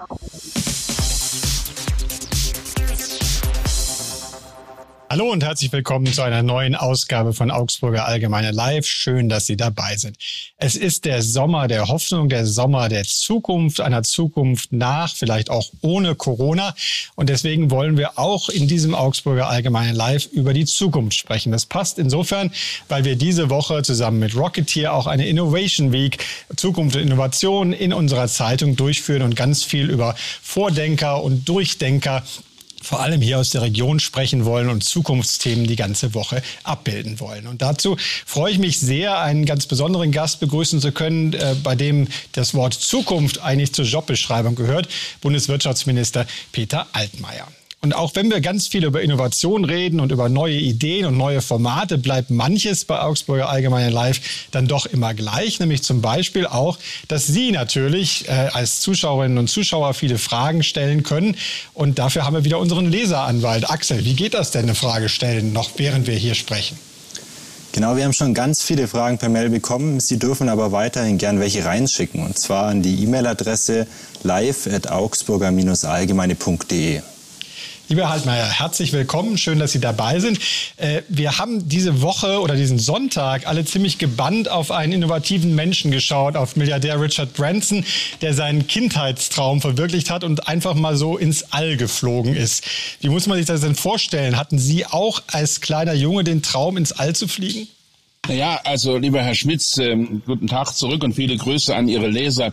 now. Hallo und herzlich willkommen zu einer neuen Ausgabe von Augsburger Allgemeine Live. Schön, dass Sie dabei sind. Es ist der Sommer der Hoffnung, der Sommer der Zukunft, einer Zukunft nach, vielleicht auch ohne Corona. Und deswegen wollen wir auch in diesem Augsburger Allgemeine Live über die Zukunft sprechen. Das passt insofern, weil wir diese Woche zusammen mit Rocketeer auch eine Innovation Week, Zukunft und Innovation in unserer Zeitung durchführen und ganz viel über Vordenker und Durchdenker vor allem hier aus der Region sprechen wollen und Zukunftsthemen die ganze Woche abbilden wollen. Und dazu freue ich mich sehr, einen ganz besonderen Gast begrüßen zu können, äh, bei dem das Wort Zukunft eigentlich zur Jobbeschreibung gehört, Bundeswirtschaftsminister Peter Altmaier. Und auch wenn wir ganz viel über Innovation reden und über neue Ideen und neue Formate, bleibt manches bei Augsburger Allgemeine Live dann doch immer gleich. Nämlich zum Beispiel auch, dass Sie natürlich äh, als Zuschauerinnen und Zuschauer viele Fragen stellen können. Und dafür haben wir wieder unseren Leseranwalt. Axel, wie geht das denn, eine Frage stellen, noch während wir hier sprechen? Genau, wir haben schon ganz viele Fragen per Mail bekommen. Sie dürfen aber weiterhin gern welche reinschicken. Und zwar an die E-Mail-Adresse live.augsburger-allgemeine.de. Lieber Haltmeier, herzlich willkommen. Schön, dass Sie dabei sind. Äh, wir haben diese Woche oder diesen Sonntag alle ziemlich gebannt auf einen innovativen Menschen geschaut, auf Milliardär Richard Branson, der seinen Kindheitstraum verwirklicht hat und einfach mal so ins All geflogen ist. Wie muss man sich das denn vorstellen? Hatten Sie auch als kleiner Junge den Traum, ins All zu fliegen? Naja, also lieber Herr Schmitz, ähm, guten Tag zurück und viele Grüße an Ihre Leser.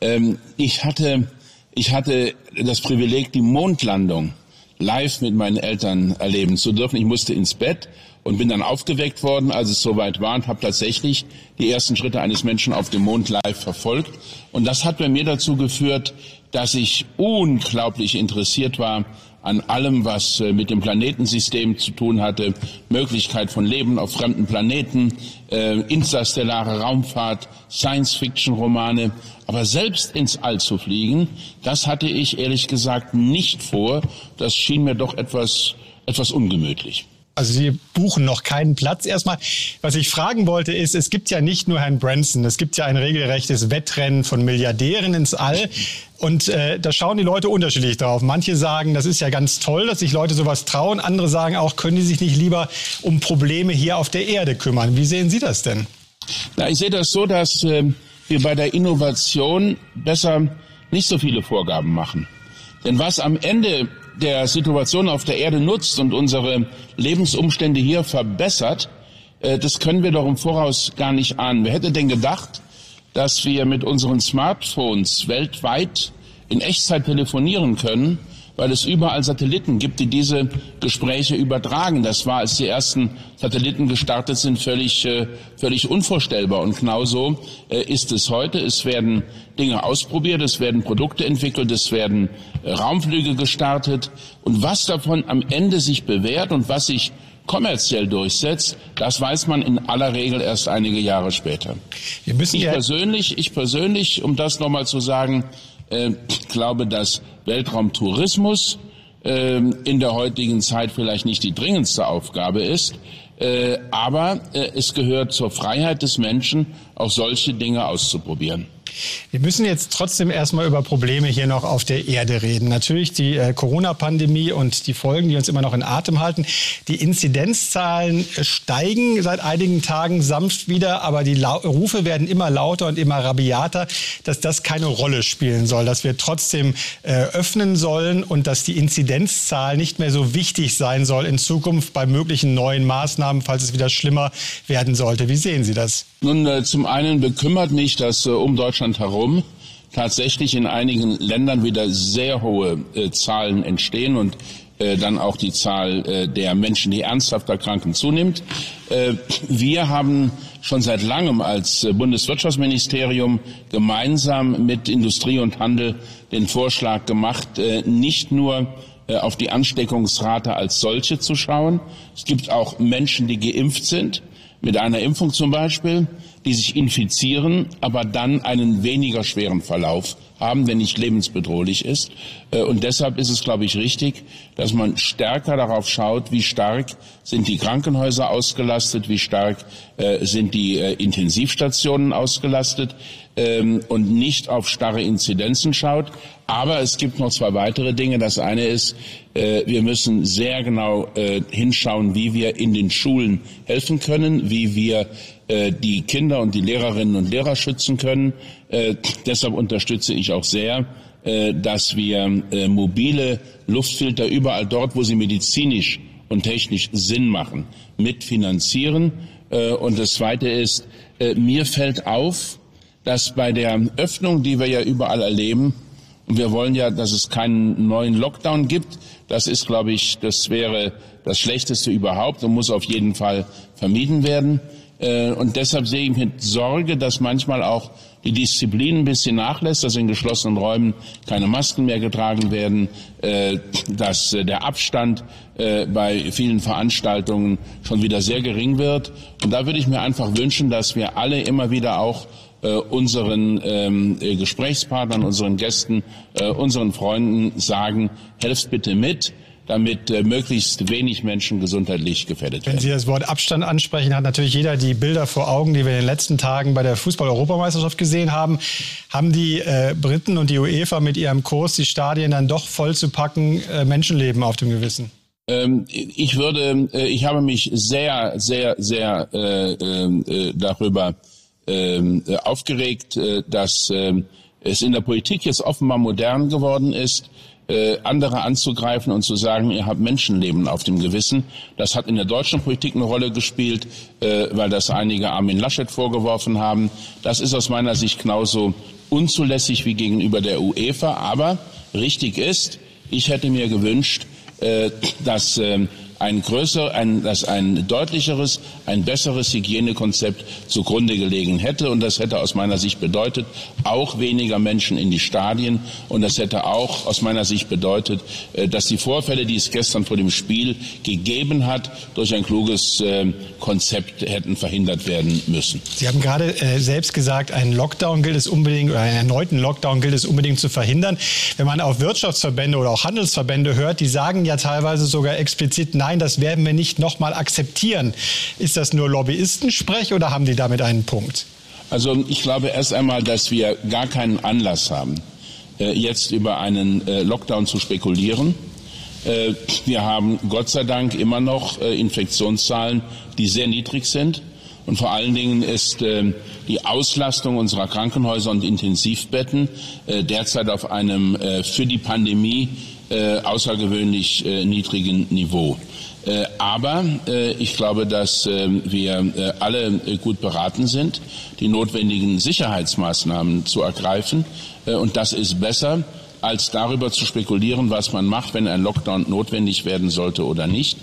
Ähm, ich hatte, ich hatte das Privileg, die Mondlandung live mit meinen Eltern erleben zu dürfen. Ich musste ins Bett und bin dann aufgeweckt worden, als es soweit war und habe tatsächlich die ersten Schritte eines Menschen auf dem Mond live verfolgt. Und das hat bei mir dazu geführt, dass ich unglaublich interessiert war an allem, was äh, mit dem Planetensystem zu tun hatte, Möglichkeit von Leben auf fremden Planeten, äh, interstellare Raumfahrt, Science-Fiction-Romane. Aber selbst ins All zu fliegen, das hatte ich ehrlich gesagt nicht vor. Das schien mir doch etwas, etwas ungemütlich. Also Sie buchen noch keinen Platz. Erstmal, was ich fragen wollte, ist, es gibt ja nicht nur Herrn Branson, es gibt ja ein regelrechtes Wettrennen von Milliardären ins All. Und äh, da schauen die Leute unterschiedlich drauf. Manche sagen, das ist ja ganz toll, dass sich Leute sowas trauen. Andere sagen auch, können die sich nicht lieber um Probleme hier auf der Erde kümmern. Wie sehen Sie das denn? Na, ich sehe das so, dass äh, wir bei der Innovation besser nicht so viele Vorgaben machen. Denn was am Ende der Situation auf der Erde nutzt und unsere Lebensumstände hier verbessert, äh, das können wir doch im Voraus gar nicht ahnen. Wer hätte denn gedacht, dass wir mit unseren Smartphones weltweit in Echtzeit telefonieren können weil es überall Satelliten gibt, die diese Gespräche übertragen. Das war, als die ersten Satelliten gestartet sind, völlig, äh, völlig unvorstellbar. Und genauso äh, ist es heute. Es werden Dinge ausprobiert, es werden Produkte entwickelt, es werden äh, Raumflüge gestartet. Und was davon am Ende sich bewährt und was sich kommerziell durchsetzt, das weiß man in aller Regel erst einige Jahre später. ich persönlich, ich persönlich, um das nochmal zu sagen, äh, ich glaube, dass Weltraumtourismus äh, in der heutigen Zeit vielleicht nicht die dringendste Aufgabe ist, äh, aber es gehört zur Freiheit des Menschen, auch solche Dinge auszuprobieren. Wir müssen jetzt trotzdem erstmal über Probleme hier noch auf der Erde reden. Natürlich die äh, Corona-Pandemie und die Folgen, die uns immer noch in Atem halten. Die Inzidenzzahlen steigen seit einigen Tagen sanft wieder, aber die Lau Rufe werden immer lauter und immer rabiater, dass das keine Rolle spielen soll, dass wir trotzdem äh, öffnen sollen und dass die Inzidenzzahl nicht mehr so wichtig sein soll in Zukunft bei möglichen neuen Maßnahmen, falls es wieder schlimmer werden sollte. Wie sehen Sie das? Nun, äh, zum einen bekümmert mich, dass äh, um Deutschland herum tatsächlich in einigen Ländern wieder sehr hohe äh, Zahlen entstehen und äh, dann auch die Zahl äh, der Menschen, die ernsthaft erkranken, zunimmt. Äh, wir haben schon seit langem als Bundeswirtschaftsministerium gemeinsam mit Industrie und Handel den Vorschlag gemacht, nicht nur auf die Ansteckungsrate als solche zu schauen. Es gibt auch Menschen, die geimpft sind mit einer Impfung zum Beispiel, die sich infizieren, aber dann einen weniger schweren Verlauf haben, wenn nicht lebensbedrohlich ist. Äh, und deshalb ist es, glaube ich, richtig, dass man stärker darauf schaut, wie stark sind die Krankenhäuser ausgelastet, wie stark äh, sind die äh, Intensivstationen ausgelastet ähm, und nicht auf starre Inzidenzen schaut. Aber es gibt noch zwei weitere Dinge. Das eine ist, wir müssen sehr genau hinschauen, wie wir in den Schulen helfen können, wie wir die Kinder und die Lehrerinnen und Lehrer schützen können. Deshalb unterstütze ich auch sehr äh, dass wir äh, mobile Luftfilter überall dort, wo sie medizinisch und technisch Sinn machen, mitfinanzieren. Äh, und das Zweite ist, mir fällt auf, dass bei der Öffnung, die wir ja überall erleben, und wir wollen ja, dass es keinen neuen Lockdown gibt. Das ist, glaube ich, das wäre das Schlechteste überhaupt und muss auf jeden Fall vermieden werden. Und deshalb sehe ich mit Sorge, dass manchmal auch die Disziplin ein bisschen nachlässt, dass in geschlossenen Räumen keine Masken mehr getragen werden, äh, dass äh, der Abstand äh, bei vielen Veranstaltungen schon wieder sehr gering wird. Und da würde ich mir einfach wünschen, dass wir alle immer wieder auch unseren ähm, Gesprächspartnern, unseren Gästen, unseren Freunden sagen, helft bitte mit damit äh, möglichst wenig Menschen gesundheitlich gefährdet werden. Wenn Sie das Wort Abstand ansprechen, hat natürlich jeder die Bilder vor Augen, die wir in den letzten Tagen bei der Fußball-Europameisterschaft gesehen haben. Haben die äh, Briten und die UEFA mit ihrem Kurs die Stadien dann doch voll zu packen, äh, Menschenleben auf dem Gewissen? Ähm, ich würde, äh, ich habe mich sehr, sehr, sehr äh, äh, darüber ähm, aufgeregt, dass ähm, es in der Politik jetzt offenbar modern geworden ist, äh, andere anzugreifen und zu sagen, ihr habt Menschenleben auf dem Gewissen. Das hat in der deutschen Politik eine Rolle gespielt, äh, weil das einige Armin Laschet vorgeworfen haben. Das ist aus meiner Sicht genauso unzulässig wie gegenüber der UEFA. Aber richtig ist, ich hätte mir gewünscht, äh, dass ähm, ein größer, ein, dass ein deutlicheres, ein besseres Hygienekonzept zugrunde gelegen hätte. Und das hätte aus meiner Sicht bedeutet, auch weniger Menschen in die Stadien. Und das hätte auch aus meiner Sicht bedeutet, äh, dass die Vorfälle, die es gestern vor dem Spiel gegeben hat, durch ein kluges äh, Konzept hätten verhindert werden müssen. Sie haben gerade äh, selbst gesagt, einen Lockdown gilt es unbedingt, oder einen erneuten Lockdown gilt es unbedingt zu verhindern. Wenn man auf Wirtschaftsverbände oder auch Handelsverbände hört, die sagen ja teilweise sogar explizit, nein, nein, das werden wir nicht nochmal akzeptieren. Ist das nur Lobbyistensprech oder haben die damit einen Punkt? Also ich glaube erst einmal, dass wir gar keinen Anlass haben, äh, jetzt über einen äh, Lockdown zu spekulieren. Äh, wir haben Gott sei Dank immer noch Infektionszahlen, die sehr niedrig sind. Und vor allen Dingen ist die Auslastung unserer Krankenhäuser und Intensivbetten derzeit auf einem für die Pandemie außergewöhnlich niedrigen Niveau. Äh, aber äh, ich glaube, dass äh, wir alle gut beraten sind, die notwendigen Sicherheitsmaßnahmen zu ergreifen. Und das ist besser, als darüber zu spekulieren, was man macht, wenn ein Lockdown notwendig werden sollte oder nicht.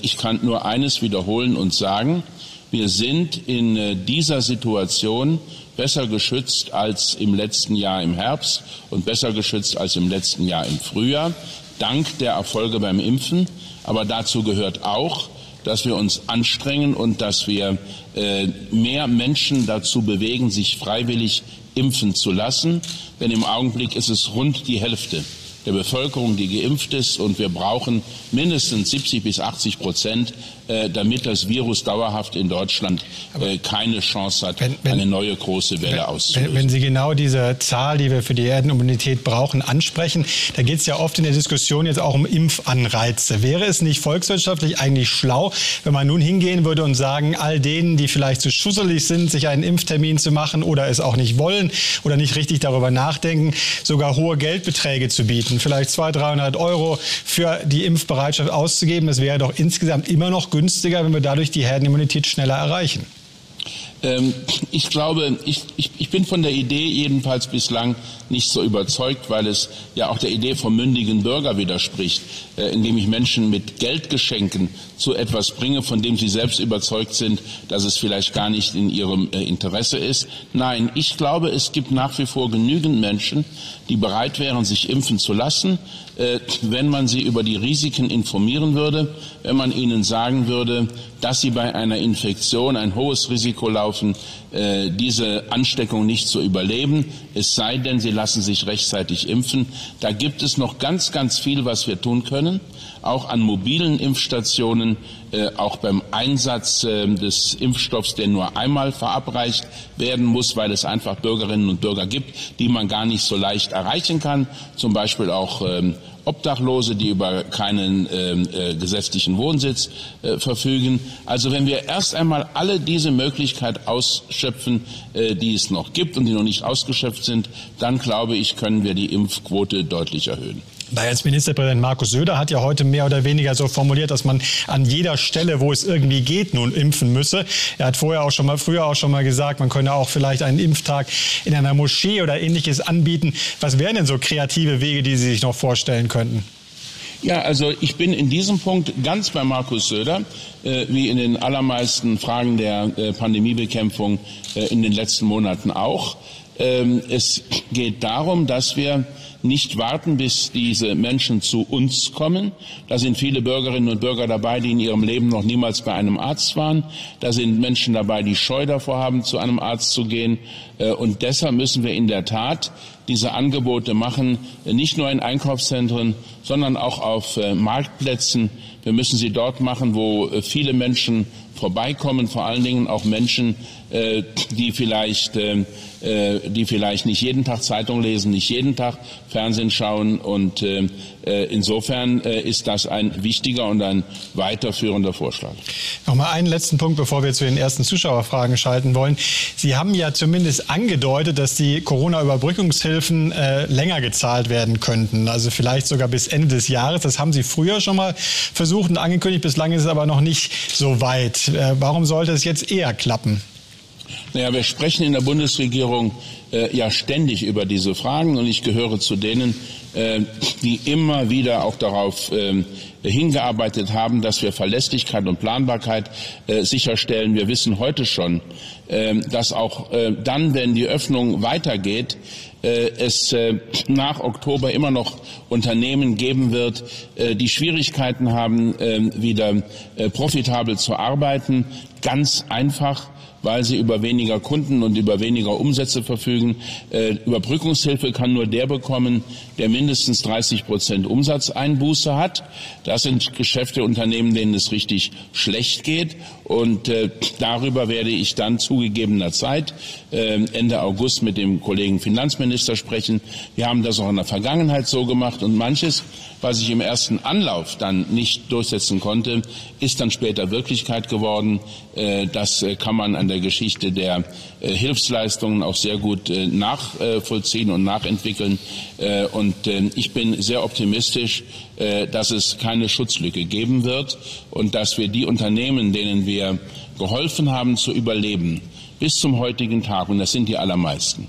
Ich kann nur eines wiederholen und sagen, wir sind in dieser Situation besser geschützt als im letzten Jahr im Herbst und besser geschützt als im letzten Jahr im Frühjahr, dank der Erfolge beim Impfen. Aber dazu gehört auch, dass wir uns anstrengen und dass wir äh, mehr Menschen dazu bewegen, sich freiwillig impfen zu lassen. Denn im Augenblick ist es rund die Hälfte der Bevölkerung, die geimpft ist. Und wir brauchen mindestens 70 bis 80 Prozent, äh, damit das Virus dauerhaft in Deutschland äh, keine Chance hat, wenn, wenn, eine neue große Welle wenn, auszulösen. Wenn Sie genau diese Zahl, die wir für die Erdenimmunität brauchen, ansprechen, da geht es ja oft in der Diskussion jetzt auch um Impfanreize. Wäre es nicht volkswirtschaftlich eigentlich schlau, wenn man nun hingehen würde und sagen, all denen, die vielleicht zu schusselig sind, sich einen Impftermin zu machen oder es auch nicht wollen oder nicht richtig darüber nachdenken, sogar hohe Geldbeträge zu bieten? Vielleicht 200, 300 Euro für die Impfbereitschaft auszugeben. Das wäre doch insgesamt immer noch günstiger, wenn wir dadurch die Herdenimmunität schneller erreichen. Ähm, ich glaube, ich, ich, ich bin von der Idee jedenfalls bislang nicht so überzeugt, weil es ja auch der Idee vom mündigen Bürger widerspricht, äh, indem ich Menschen mit Geldgeschenken zu etwas bringe, von dem sie selbst überzeugt sind, dass es vielleicht gar nicht in ihrem äh, Interesse ist. Nein, ich glaube, es gibt nach wie vor genügend Menschen, die bereit wären, sich impfen zu lassen, äh, wenn man sie über die Risiken informieren würde, wenn man ihnen sagen würde, dass sie bei einer Infektion ein hohes Risiko laufen, äh, diese Ansteckung nicht zu überleben, es sei denn, sie lassen sich rechtzeitig impfen. Da gibt es noch ganz, ganz viel, was wir tun können, auch an mobilen Impfstationen, äh, auch beim Einsatz äh, des Impfstoffs, der nur einmal verabreicht werden muss, weil es einfach Bürgerinnen und Bürger gibt, die man gar nicht so leicht erreichen kann, zum Beispiel auch ähm, Obdachlose, die über keinen ähm, äh, gesetzlichen Wohnsitz äh, verfügen. Also wenn wir erst einmal alle diese Möglichkeit ausschöpfen, äh, die es noch gibt und die noch nicht ausgeschöpft sind, dann glaube ich, können wir die Impfquote deutlich erhöhen. Bayerns Ministerpräsident Markus Söder hat ja heute mehr oder weniger so formuliert, dass man an jeder Stelle, wo es irgendwie geht, nun impfen müsse. Er hat vorher auch schon mal, früher auch schon mal gesagt, man könne auch vielleicht einen Impftag in einer Moschee oder ähnliches anbieten. Was wären denn so kreative Wege, die Sie sich noch vorstellen könnten? Ja, also ich bin in diesem Punkt ganz bei Markus Söder, wie in den allermeisten Fragen der äh, Pandemiebekämpfung äh, in den letzten Monaten auch. Ähm, es geht darum, dass wir nicht warten, bis diese Menschen zu uns kommen. Da sind viele Bürgerinnen und Bürger dabei, die in ihrem Leben noch niemals bei einem Arzt waren. Da sind Menschen dabei, die Scheu davor haben, zu einem Arzt zu gehen. Äh, und deshalb müssen wir in der Tat diese Angebote machen, nicht nur in Einkaufszentren, sondern auch auf äh, Marktplätzen. Wir müssen sie dort machen, wo äh, viele Menschen vorbeikommen, vor allen Dingen auch Menschen, die vielleicht äh, die vielleicht nicht jeden Tag Zeitung lesen, nicht jeden Tag Fernsehen schauen. Und äh, äh, insofern ist das ein wichtiger und ein weiterführender Vorschlag. Nochmal einen letzten Punkt, bevor wir zu den ersten Zuschauerfragen schalten wollen. Sie haben ja zumindest angedeutet, dass die Corona-Überbrückungshilfen äh, länger gezahlt werden könnten. Also vielleicht sogar bis Ende des Jahres. Das haben Sie früher schon mal versucht und angekündigt. Bislang ist es aber noch nicht so weit. Äh, warum sollte es jetzt eher klappen? Naja, wir sprechen in der Bundesregierung äh, ja ständig über diese Fragen und ich gehöre zu denen, äh, die immer wieder auch darauf äh, hingearbeitet haben, dass wir Verlässlichkeit und Planbarkeit äh, sicherstellen. Wir wissen heute schon, äh, dass auch äh, dann, wenn die Öffnung weitergeht, es nach Oktober immer noch Unternehmen geben wird, die Schwierigkeiten haben, wieder profitabel zu arbeiten. Ganz einfach weil sie über weniger Kunden und über weniger Umsätze verfügen. Äh, Überbrückungshilfe kann nur der bekommen, der mindestens 30 Prozent Umsatzeinbuße hat. Das sind Geschäfte, Unternehmen, denen es richtig schlecht geht. Und äh, darüber werde ich dann zugegebener Zeit äh, Ende August mit dem Kollegen Finanzminister sprechen. Wir haben das auch in der Vergangenheit so gemacht und manches, was ich im ersten Anlauf dann nicht durchsetzen konnte, ist dann später Wirklichkeit geworden. Äh, das äh, kann man an der Geschichte der äh, Hilfsleistungen auch sehr gut nachvollziehen und nachentwickeln. Und ich bin sehr optimistisch, dass es keine Schutzlücke geben wird und dass wir die Unternehmen, denen wir geholfen haben zu überleben, bis zum heutigen Tag, und das sind die allermeisten,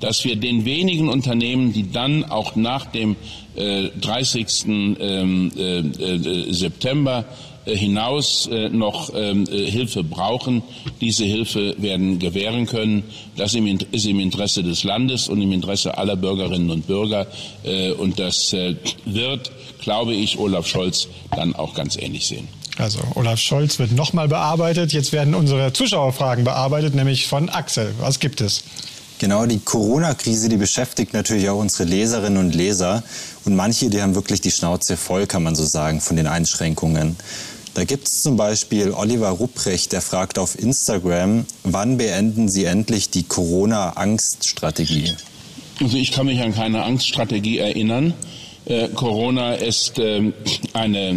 dass wir den wenigen Unternehmen, die dann auch nach dem äh, 30. Ähm, äh, äh, September äh, hinaus äh, noch ähm, äh, Hilfe brauchen, diese Hilfe werden gewähren können. Das ist im Interesse des Landes und im Interesse aller Bürgerinnen und Bürger. Und das wird, glaube ich, Olaf Scholz dann auch ganz ähnlich sehen. Also Olaf Scholz wird nochmal bearbeitet. Jetzt werden unsere Zuschauerfragen bearbeitet, nämlich von Axel. Was gibt es? Genau, die Corona-Krise, die beschäftigt natürlich auch unsere Leserinnen und Leser. Und manche, die haben wirklich die Schnauze voll, kann man so sagen, von den Einschränkungen. Da gibt es zum Beispiel Oliver Rupprecht, der fragt auf Instagram, wann beenden Sie endlich die Corona-Angststrategie? Also ich kann mich an keine Angststrategie erinnern. Äh, Corona ist äh, eine,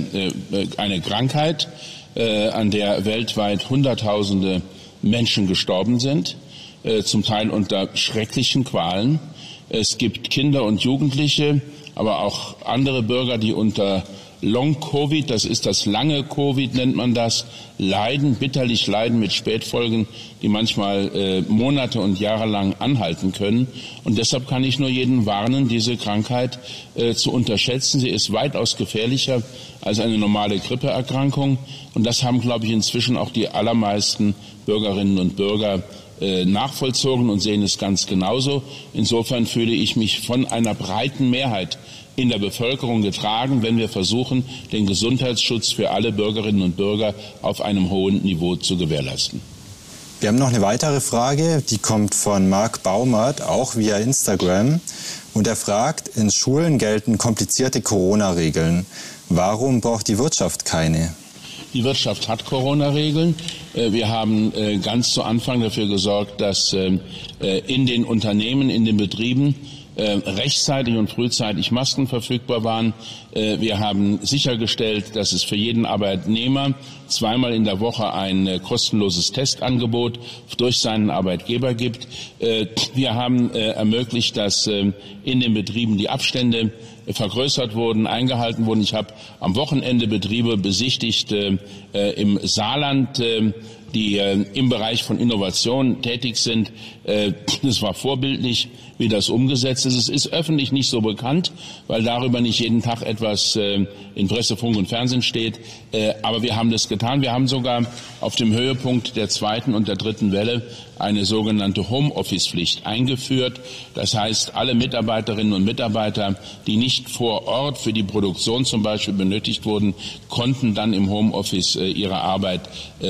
äh, eine Krankheit, äh, an der weltweit Hunderttausende Menschen gestorben sind. Äh, zum Teil unter schrecklichen Qualen. Es gibt Kinder und Jugendliche, aber auch andere Bürger, die unter Long-Covid, das ist das lange Covid, nennt man das, leiden, bitterlich leiden mit Spätfolgen, die manchmal äh, Monate und Jahre lang anhalten können. Und deshalb kann ich nur jeden warnen, diese Krankheit äh, zu unterschätzen. Sie ist weitaus gefährlicher als eine normale Grippeerkrankung. Und das haben, glaube ich, inzwischen auch die allermeisten Bürgerinnen und Bürger äh, nachvollzogen und sehen es ganz genauso. Insofern fühle ich mich von einer breiten Mehrheit in der Bevölkerung getragen, wenn wir versuchen, den Gesundheitsschutz für alle Bürgerinnen und Bürger auf einem hohen Niveau zu gewährleisten. Wir haben noch eine weitere Frage, die kommt von Marc Baumert, auch via Instagram. Und er fragt, in Schulen gelten komplizierte Corona-Regeln. Warum braucht die Wirtschaft keine? Die Wirtschaft hat Corona-Regeln. Äh, wir haben äh, ganz zu Anfang dafür gesorgt, dass ähm, äh, in den Unternehmen, in den Betrieben rechtzeitig und frühzeitig Masken verfügbar waren. Wir haben sichergestellt, dass es für jeden Arbeitnehmer zweimal in der Woche ein kostenloses Testangebot durch seinen Arbeitgeber gibt. Wir haben ermöglicht, dass in den Betrieben die Abstände vergrößert wurden, eingehalten wurden. Ich habe am Wochenende Betriebe besichtigt äh, äh im Saarland, äh, die äh, im Bereich von Innovation tätig sind. Äh, das war vorbildlich, wie das umgesetzt ist. Es ist öffentlich nicht so bekannt, weil darüber nicht jeden Tag etwas äh, in Presse, Funk und Fernsehen steht. Aber wir haben das getan. Wir haben sogar auf dem Höhepunkt der zweiten und der dritten Welle eine sogenannte Homeoffice-Pflicht eingeführt. Das heißt, alle Mitarbeiterinnen und Mitarbeiter, die nicht vor Ort für die Produktion zum Beispiel benötigt wurden, konnten dann im Homeoffice ihre Arbeit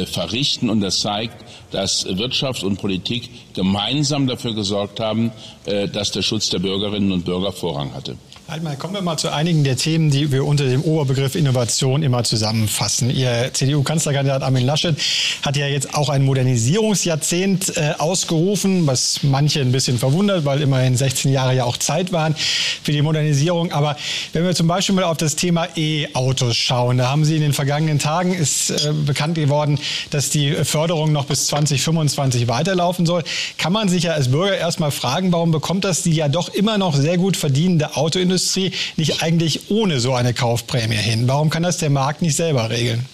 verrichten und das zeigt, dass Wirtschaft und Politik gemeinsam dafür gesorgt haben, äh, dass der Schutz der Bürgerinnen und Bürger Vorrang hatte. Mal, kommen wir mal zu einigen der Themen, die wir unter dem Oberbegriff Innovation immer zusammenfassen. Ihr CDU-Kanzlerkandidat Armin Laschet hat ja jetzt auch ein Modernisierungsjahrzehnt äh, ausgerufen, was manche ein bisschen verwundert, weil immerhin 16 Jahre ja auch Zeit waren für die Modernisierung. Aber wenn wir zum Beispiel mal auf das Thema E-Autos schauen, da haben Sie in den vergangenen Tagen ist äh, bekannt geworden, dass die Förderung noch bis 2025 weiterlaufen soll. Kann man sich ja als Bürger erstmal fragen, warum bekommt das die ja doch immer noch sehr gut verdienende Autoindustrie Autoindustrie nicht eigentlich ohne so eine Kaufprämie hin? Warum kann das der Markt nicht selber regeln?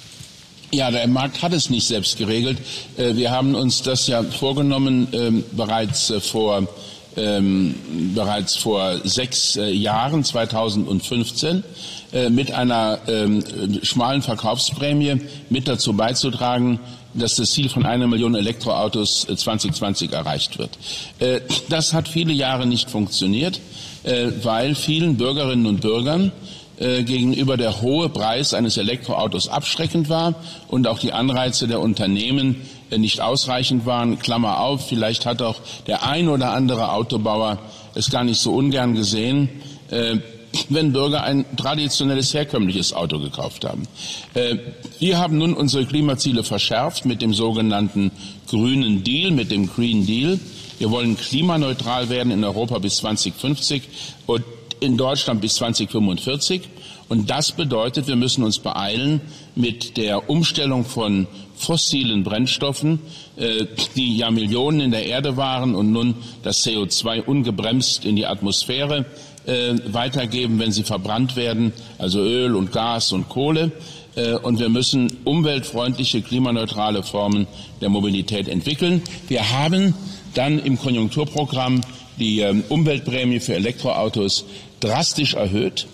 Ja, der Markt hat es nicht selbst geregelt. Äh, wir haben uns das ja vorgenommen ähm, bereits äh, vor ähm, bereits vor sechs äh, Jahren, 2015, mit einer ähm, schmalen Verkaufsprämie mit dazu beizutragen, dass das Ziel von einer Million Elektroautos 2020 erreicht wird. das hat viele Jahre nicht funktioniert. Äh, weil vielen Bürgerinnen und Bürgern äh, gegenüber der hohe Preis eines Elektroautos abschreckend war und auch die Anreize der Unternehmen äh, nicht ausreichend waren. Klammer auf, vielleicht hat auch der ein oder andere Autobauer es gar nicht so ungern gesehen, wenn Bürger ein traditionelles, herkömmliches Auto gekauft haben. Wir haben nun unsere Klimaziele verschärft mit dem sogenannten grünen Deal, mit dem Green Deal. Wir wollen klimaneutral werden in Europa bis 2050 und in Deutschland bis 2045. Und das bedeutet, wir müssen uns beeilen mit der Umstellung von fossilen Brennstoffen, äh, die ja Millionen in der Erde waren und nun das CO2 ungebremst in die Atmosphäre äh, weitergeben, wenn sie verbrannt werden, also Öl und Gas und Kohle. Äh, und wir müssen umweltfreundliche, klimaneutrale Formen der Mobilität entwickeln. Wir haben dann im Konjunkturprogramm die ähm, Umweltprämie für Elektroautos drastisch erhöht.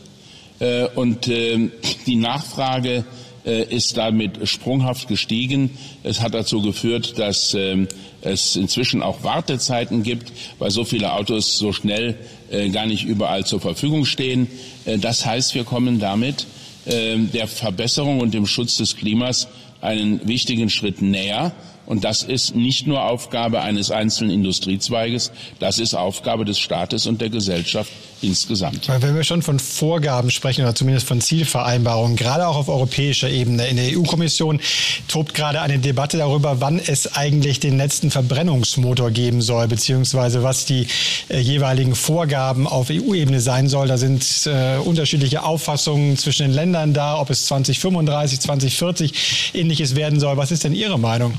Äh, und ähm, die Nachfrage äh, ist damit sprunghaft gestiegen. Es hat dazu geführt, dass ähm, es inzwischen auch Wartezeiten gibt, weil so viele Autos so schnell äh, gar nicht überall zur Verfügung stehen. Das heißt, wir kommen damit der Verbesserung und dem Schutz des Klimas einen wichtigen Schritt näher. Und das ist nicht nur Aufgabe eines einzelnen Industriezweiges, das ist Aufgabe des Staates und der Gesellschaft insgesamt. Wenn wir schon von Vorgaben sprechen oder zumindest von Zielvereinbarungen, gerade auch auf europäischer Ebene, in der EU-Kommission tobt gerade eine Debatte darüber, wann es eigentlich den letzten Verbrennungsmotor geben soll, beziehungsweise was die äh, jeweiligen Vorgaben auf EU-Ebene sein soll. Da sind äh, unterschiedliche Auffassungen zwischen den Ländern da, ob es 2035, 2040 ähnliches werden soll. Was ist denn Ihre Meinung?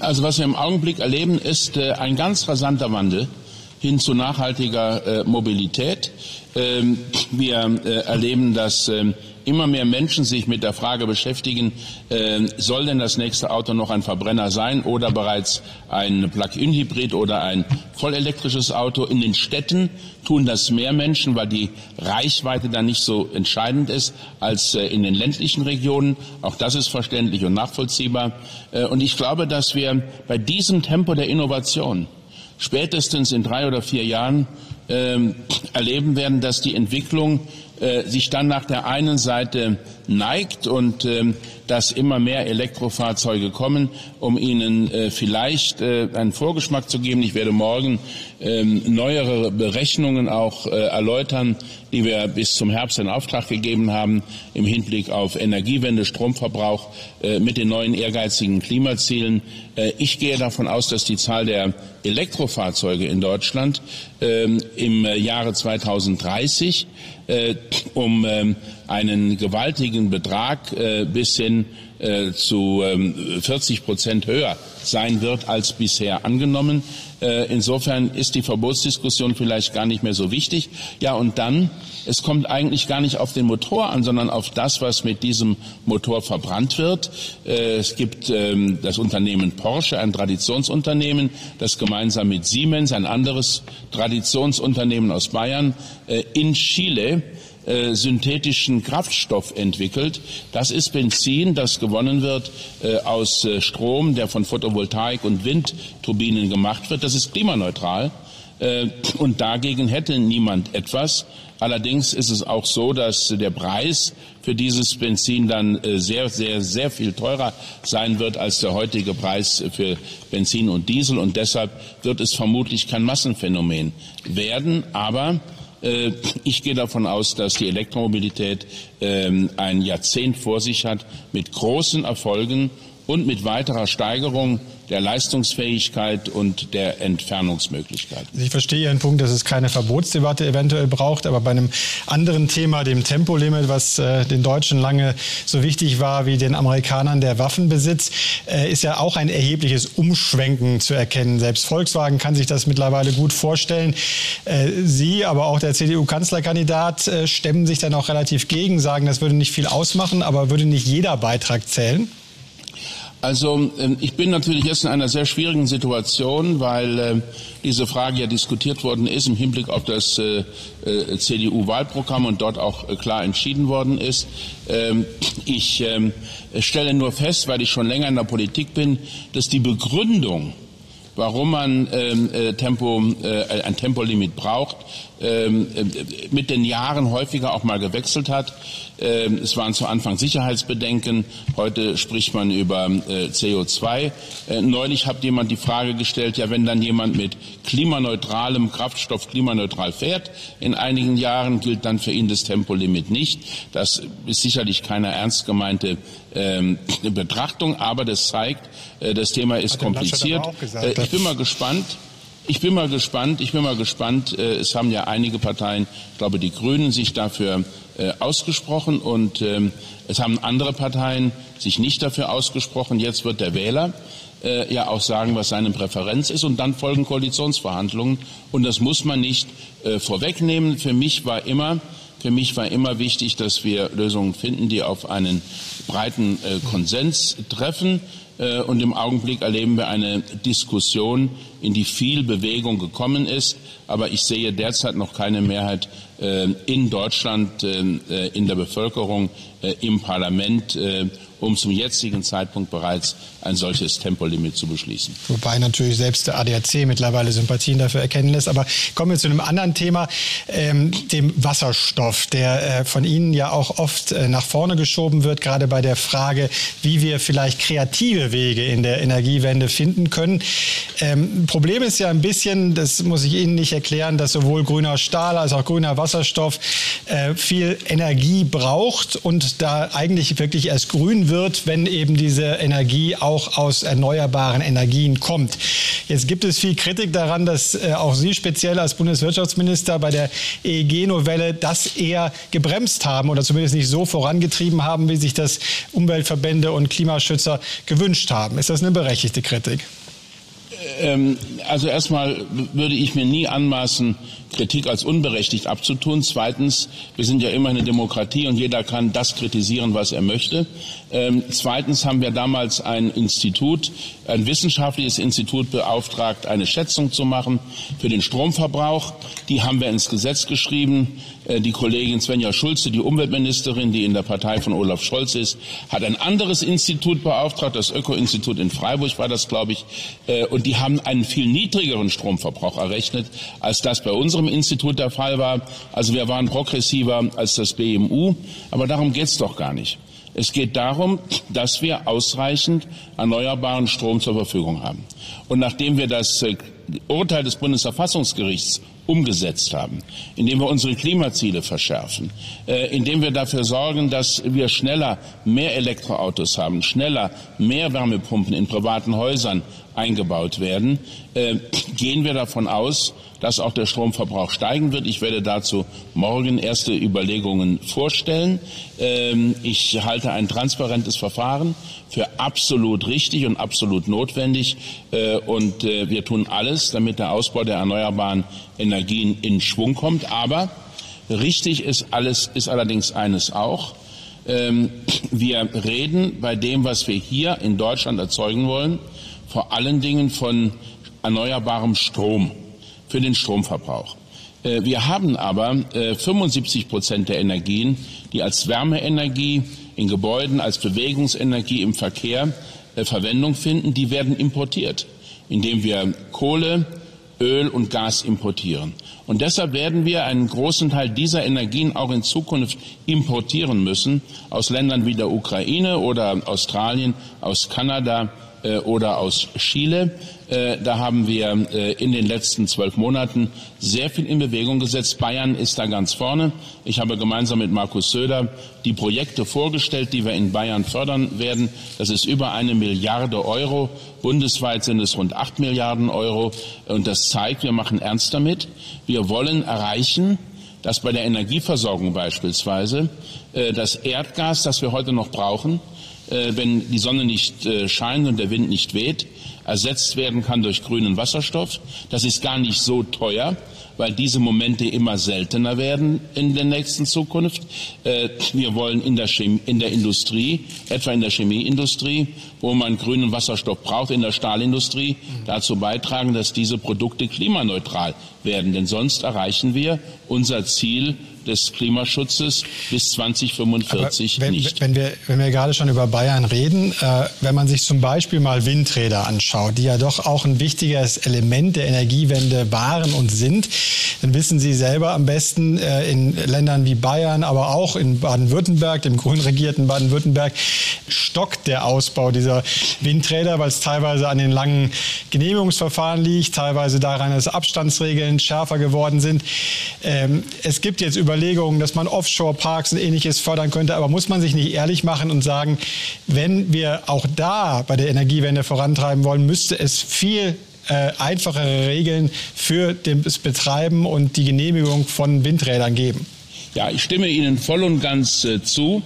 Also was wir im Augenblick erleben, ist äh, ein ganz rasanter Wandel hin zu nachhaltiger äh, Mobilität. Ähm, wir äh, erleben, dass ähm, immer mehr Menschen sich mit der Frage beschäftigen, äh, soll denn das nächste Auto noch ein Verbrenner sein oder bereits ein Plug-in-Hybrid oder ein vollelektrisches Auto. In den Städten tun das mehr Menschen, weil die Reichweite dann nicht so entscheidend ist als äh, in den ländlichen Regionen. Auch das ist verständlich und nachvollziehbar. Äh, und ich glaube, dass wir bei diesem Tempo der Innovation spätestens in drei oder vier Jahren ähm, erleben werden, dass die Entwicklung äh, sich dann nach der einen Seite neigt und ähm, dass immer mehr Elektrofahrzeuge kommen, um Ihnen äh, vielleicht äh, einen Vorgeschmack zu geben. Ich werde morgen ähm, neuere Berechnungen auch äh, erläutern, die wir bis zum Herbst in Auftrag gegeben haben im Hinblick auf Energiewende, Stromverbrauch äh, mit den neuen ehrgeizigen Klimazielen. Äh, ich gehe davon aus, dass die Zahl der Elektrofahrzeuge in Deutschland ähm, im Jahre 2030 äh, um ähm, einen gewaltigen Betrag äh, bis hin äh, zu 40 ähm, Prozent höher sein wird als bisher angenommen. Äh, insofern ist die Verbotsdiskussion vielleicht gar nicht mehr so wichtig. Ja, und dann, es kommt eigentlich gar nicht auf den Motor an, sondern auf das, was mit diesem Motor verbrannt wird. Es gibt ähm, das Unternehmen Porsche, ein Traditionsunternehmen, das gemeinsam mit Siemens, ein anderes Traditionsunternehmen aus Bayern, in Chile äh, synthetischen Kraftstoff entwickelt. Das ist Benzin, das gewonnen wird äh, aus äh, Strom, der von Photovoltaik und Windturbinen gemacht wird. Das ist klimaneutral. Äh, und dagegen hätte niemand etwas. Allerdings ist es auch so, dass der Preis für dieses Benzin dann äh, sehr, sehr, sehr viel teurer sein wird als der heutige Preis für Benzin und Diesel. Und deshalb wird es vermutlich kein Massenphänomen werden. Aber ich gehe davon aus, dass die Elektromobilität ähm, ein Jahrzehnt vor sich hat mit großen Erfolgen und mit weiterer Steigerung der Leistungsfähigkeit und der Entfernungsmöglichkeiten. Ich verstehe Ihren Punkt, dass es keine Verbotsdebatte eventuell braucht, aber bei einem anderen Thema, dem Tempolimit, was äh, den Deutschen lange so wichtig war wie den Amerikanern der Waffenbesitz, äh, ist ja auch ein erhebliches Umschwenken zu erkennen. Selbst Volkswagen kann sich das mittlerweile gut vorstellen. Äh, Sie, aber auch der CDU-Kanzlerkandidat äh, stemmen sich dann auch relativ gegen, sagen, das würde nicht viel ausmachen, aber würde nicht jeder Beitrag zählen? Also ähm, ich bin natürlich jetzt in einer sehr schwierigen Situation, weil ähm, diese Frage ja diskutiert worden ist im Hinblick auf das äh, äh, CDU-Wahlprogramm und dort auch äh, klar entschieden worden ist. Ähm, ich stelle nur fest, weil ich schon länger in der Politik bin, dass die Begründung, warum man Tempo, ein Tempolimit braucht, ähm, äh, mit den Jahren häufiger auch mal gewechselt hat. Ähm, es waren zu Anfang Sicherheitsbedenken, heute spricht man über äh, CO2. Äh, neulich hat jemand die Frage gestellt, ja, wenn dann jemand mit klimaneutralem Kraftstoff klimaneutral fährt, in einigen Jahren gilt dann für ihn das Tempolimit nicht. Das ist sicherlich keine ernst gemeinte ähm, Betrachtung, aber das zeigt, das Thema ist kompliziert. ich bin mal gespannt. Ich bin mal gespannt, ich bin mal gespannt. Äh, es haben ja einige Parteien, ich glaube die Grünen, sich dafür äh, ausgesprochen und ähm, es haben andere Parteien sich nicht dafür ausgesprochen. Jetzt wird der Wähler äh, ja auch sagen, was seine Präferenz ist und dann folgen Koalitionsverhandlungen und das muss man nicht vorwegnehmen. Für mich war immer für mich war immer wichtig, dass wir Lösungen finden, die auf einen breiten Konsens treffen. Äh, und im Augenblick erleben wir eine Diskussion, in die viel Bewegung gekommen ist. Aber ich sehe derzeit noch keine Mehrheit äh, in Deutschland, äh, in der Bevölkerung, im Parlament, um zum jetzigen Zeitpunkt bereits ein solches Tempolimit zu beschließen. Wobei natürlich selbst der ADAC mittlerweile Sympathien dafür erkennen lässt. Aber kommen wir zu einem anderen Thema, ähm, dem Wasserstoff, der äh, von Ihnen ja auch oft äh, nach vorne geschoben wird, gerade bei der Frage, wie wir vielleicht kreative Wege in der Energiewende finden können. Ähm, Problem ist ja ein bisschen, das muss ich Ihnen nicht erklären, dass sowohl grüner Stahl als auch grüner Wasserstoff äh, viel Energie braucht und da eigentlich wirklich erst grün wird, wenn eben diese Energie auch aus erneuerbaren Energien kommt. Jetzt gibt es viel Kritik daran, dass äh, auch Sie speziell als Bundeswirtschaftsminister bei der EEG-Novelle das eher gebremst haben oder zumindest nicht so vorangetrieben haben, wie sich das Umweltverbände und Klimaschützer gewünscht haben. Ist das eine berechtigte Kritik? Ähm, also erstmal würde ich mir nie anmaßen, Kritik als unberechtigt abzutun. Zweitens, wir sind ja immer eine Demokratie und jeder kann das kritisieren, was er möchte. Ähm, zweitens haben wir damals ein Institut, ein wissenschaftliches Institut beauftragt, eine Schätzung zu machen für den Stromverbrauch. Die haben wir ins Gesetz geschrieben. Äh, die Kollegin Svenja Schulze, die Umweltministerin, die in der Partei von Olaf Scholz ist, hat ein anderes Institut beauftragt, das Öko-Institut in Freiburg war das, glaube ich, äh, und die haben einen viel niedrigeren Stromverbrauch errechnet, als das bei unserem Institut der Fall war. Also wir waren progressiver als das BMU, aber darum geht es doch gar nicht. Es geht darum, dass wir ausreichend erneuerbaren Strom zur Verfügung haben. Und nachdem wir das äh, Urteil des Bundesverfassungsgerichts umgesetzt haben, indem wir unsere Klimaziele verschärfen, äh, indem wir dafür sorgen, dass wir schneller mehr Elektroautos haben, schneller mehr Wärmepumpen in privaten Häusern eingebaut werden, äh, gehen wir davon aus, dass auch der Stromverbrauch steigen wird. Ich werde dazu morgen erste Überlegungen vorstellen. Ähm, ich halte ein transparentes Verfahren für absolut richtig und absolut notwendig. Äh, und äh, wir tun alles, damit der Ausbau der erneuerbaren Energien in Schwung kommt. Aber richtig ist alles, ist allerdings eines auch. Ähm, wir reden bei dem, was wir hier in Deutschland erzeugen wollen, vor allen Dingen von erneuerbarem Strom für den Stromverbrauch. Äh, wir haben aber 75 äh, Prozent der Energien, die als Wärmeenergie in Gebäuden, als Bewegungsenergie im Verkehr äh, Verwendung finden, die werden importiert, indem wir Kohle, Öl und Gas importieren. Und deshalb werden wir einen großen Teil dieser Energien auch in Zukunft importieren müssen aus Ländern wie der Ukraine oder Australien, aus Kanada, äh, oder aus Chile. Äh, da haben wir äh, in den letzten zwölf Monaten sehr viel in Bewegung gesetzt. Bayern ist da ganz vorne. Ich habe gemeinsam mit Markus Söder die Projekte vorgestellt, die wir in Bayern fördern werden. Das ist über eine Milliarde Euro. Bundesweit sind es rund acht Milliarden Euro. Und das zeigt, wir machen ernst damit. Wir wollen erreichen, dass bei der Energieversorgung beispielsweise das Erdgas, das wir heute noch brauchen, wenn die Sonne nicht äh, scheint und der Wind nicht weht, ersetzt werden kann durch grünen Wasserstoff. Das ist gar nicht so teuer weil diese Momente immer seltener werden in der nächsten Zukunft. Äh, wir wollen in der, Chemie, in der Industrie, etwa in der Chemieindustrie, wo man grünen Wasserstoff braucht, in der Stahlindustrie, dazu beitragen, dass diese Produkte klimaneutral werden. Denn sonst erreichen wir unser Ziel des Klimaschutzes bis 2045 wenn, nicht. Wenn wir, wenn wir gerade schon über Bayern reden, äh, wenn man sich zum Beispiel mal Windräder anschaut, die ja doch auch ein wichtiges Element der Energiewende waren und sind, dann wissen Sie selber am besten, äh, in Ländern wie Bayern, aber auch in Baden-Württemberg, dem grün regierten Baden-Württemberg, stockt der Ausbau dieser Windräder, weil es teilweise an den langen Genehmigungsverfahren liegt, teilweise daran, dass Abstandsregeln schärfer geworden sind. Ähm, es gibt jetzt Überlegungen, dass man Offshore-Parks und ähnliches fördern könnte, aber muss man sich nicht ehrlich machen und sagen, wenn wir auch da bei der Energiewende vorantreiben wollen, müsste es viel äh, einfachere Regeln für das Betreiben und die Genehmigung von Windrädern geben. Ja, ich stimme Ihnen voll und ganz äh, zu.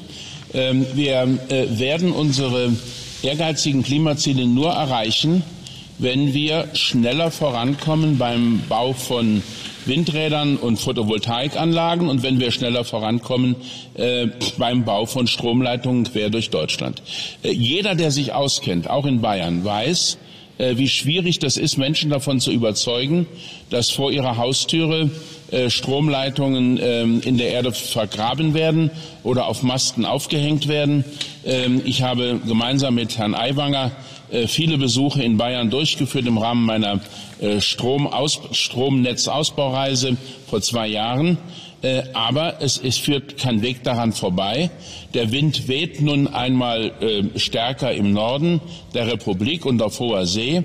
Ähm, wir äh, werden unsere ehrgeizigen Klimaziele nur erreichen, wenn wir schneller vorankommen beim Bau von Windrädern und Photovoltaikanlagen und wenn wir schneller vorankommen äh, beim Bau von Stromleitungen quer durch Deutschland. Äh, jeder, der sich auskennt, auch in Bayern, weiß, äh, wie schwierig das ist, Menschen davon zu überzeugen, dass vor ihrer Haustüre äh, Stromleitungen ähm, in der Erde vergraben werden oder auf Masten aufgehängt werden. Ähm, ich habe gemeinsam mit Herrn Aiwanger viele Besuche in Bayern durchgeführt im Rahmen meiner Stromaus Stromnetzausbaureise vor zwei Jahren. Aber es, es, führt kein Weg daran vorbei. Der Wind weht nun einmal stärker im Norden der Republik und auf hoher See.